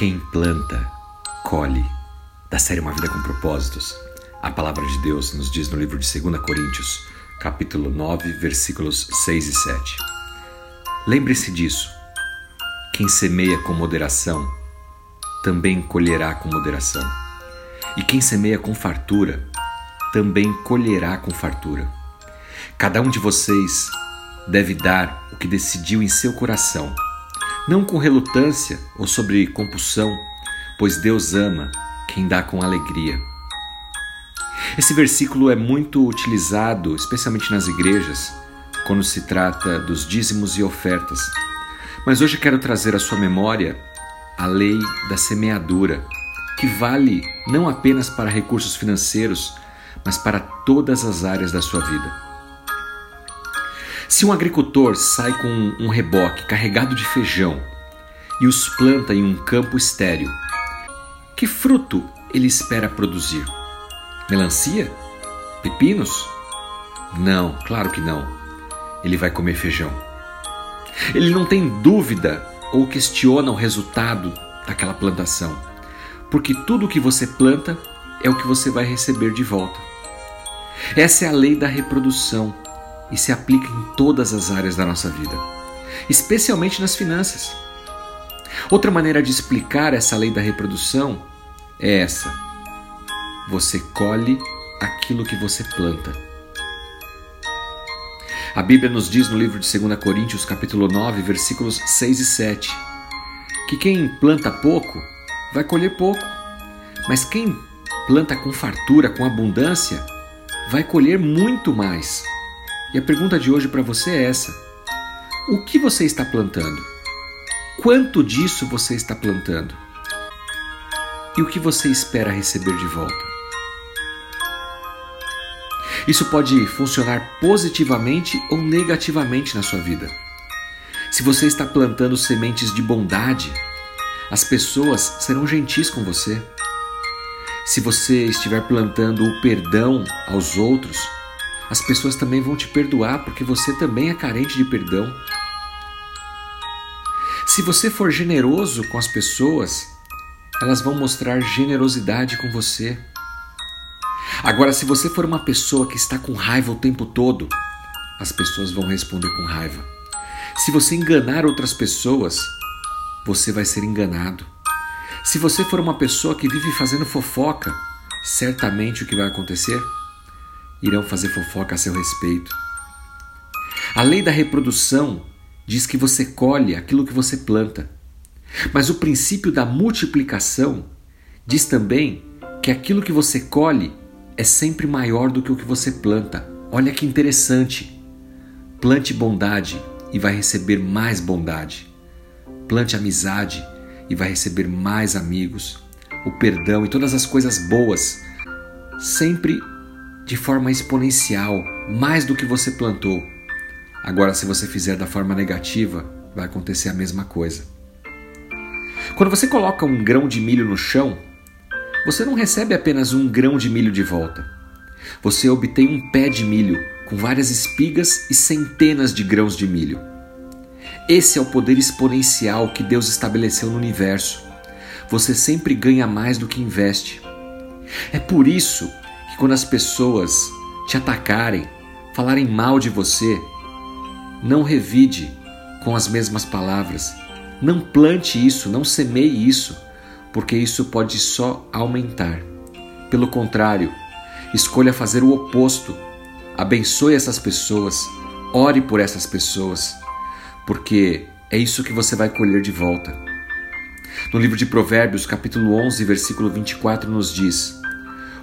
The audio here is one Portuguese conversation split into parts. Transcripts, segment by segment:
Quem planta, colhe. Da série Uma Vida com Propósitos. A palavra de Deus nos diz no livro de 2 Coríntios, capítulo 9, versículos 6 e 7. Lembre-se disso. Quem semeia com moderação, também colherá com moderação. E quem semeia com fartura, também colherá com fartura. Cada um de vocês deve dar o que decidiu em seu coração não com relutância ou sobre compulsão, pois Deus ama quem dá com alegria. Esse versículo é muito utilizado, especialmente nas igrejas, quando se trata dos dízimos e ofertas. Mas hoje quero trazer à sua memória a lei da semeadura, que vale não apenas para recursos financeiros, mas para todas as áreas da sua vida. Se um agricultor sai com um reboque carregado de feijão e os planta em um campo estéril, que fruto ele espera produzir? Melancia? Pepinos? Não, claro que não. Ele vai comer feijão. Ele não tem dúvida ou questiona o resultado daquela plantação, porque tudo o que você planta é o que você vai receber de volta. Essa é a lei da reprodução e se aplica em todas as áreas da nossa vida, especialmente nas finanças. Outra maneira de explicar essa lei da reprodução é essa: você colhe aquilo que você planta. A Bíblia nos diz no livro de 2 Coríntios, capítulo 9, versículos 6 e 7, que quem planta pouco vai colher pouco, mas quem planta com fartura, com abundância, vai colher muito mais. E a pergunta de hoje para você é essa: o que você está plantando? Quanto disso você está plantando? E o que você espera receber de volta? Isso pode funcionar positivamente ou negativamente na sua vida. Se você está plantando sementes de bondade, as pessoas serão gentis com você. Se você estiver plantando o perdão aos outros, as pessoas também vão te perdoar porque você também é carente de perdão. Se você for generoso com as pessoas, elas vão mostrar generosidade com você. Agora, se você for uma pessoa que está com raiva o tempo todo, as pessoas vão responder com raiva. Se você enganar outras pessoas, você vai ser enganado. Se você for uma pessoa que vive fazendo fofoca, certamente o que vai acontecer? Irão fazer fofoca a seu respeito. A lei da reprodução diz que você colhe aquilo que você planta. Mas o princípio da multiplicação diz também que aquilo que você colhe é sempre maior do que o que você planta. Olha que interessante. Plante bondade e vai receber mais bondade. Plante amizade e vai receber mais amigos. O perdão e todas as coisas boas sempre de forma exponencial, mais do que você plantou. Agora, se você fizer da forma negativa, vai acontecer a mesma coisa. Quando você coloca um grão de milho no chão, você não recebe apenas um grão de milho de volta. Você obtém um pé de milho com várias espigas e centenas de grãos de milho. Esse é o poder exponencial que Deus estabeleceu no universo. Você sempre ganha mais do que investe. É por isso quando as pessoas te atacarem, falarem mal de você, não revide com as mesmas palavras. Não plante isso, não semeie isso, porque isso pode só aumentar. Pelo contrário, escolha fazer o oposto. Abençoe essas pessoas, ore por essas pessoas, porque é isso que você vai colher de volta. No livro de Provérbios, capítulo 11, versículo 24, nos diz: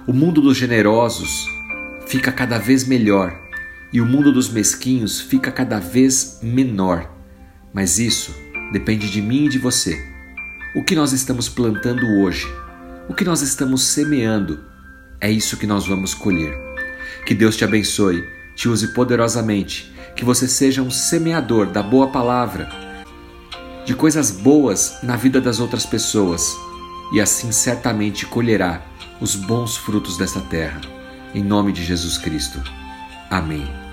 o mundo dos generosos fica cada vez melhor e o mundo dos mesquinhos fica cada vez menor. Mas isso depende de mim e de você. O que nós estamos plantando hoje, o que nós estamos semeando, é isso que nós vamos colher. Que Deus te abençoe, te use poderosamente, que você seja um semeador da boa palavra, de coisas boas na vida das outras pessoas, e assim certamente colherá os bons frutos desta terra. Em nome de Jesus Cristo. Amém.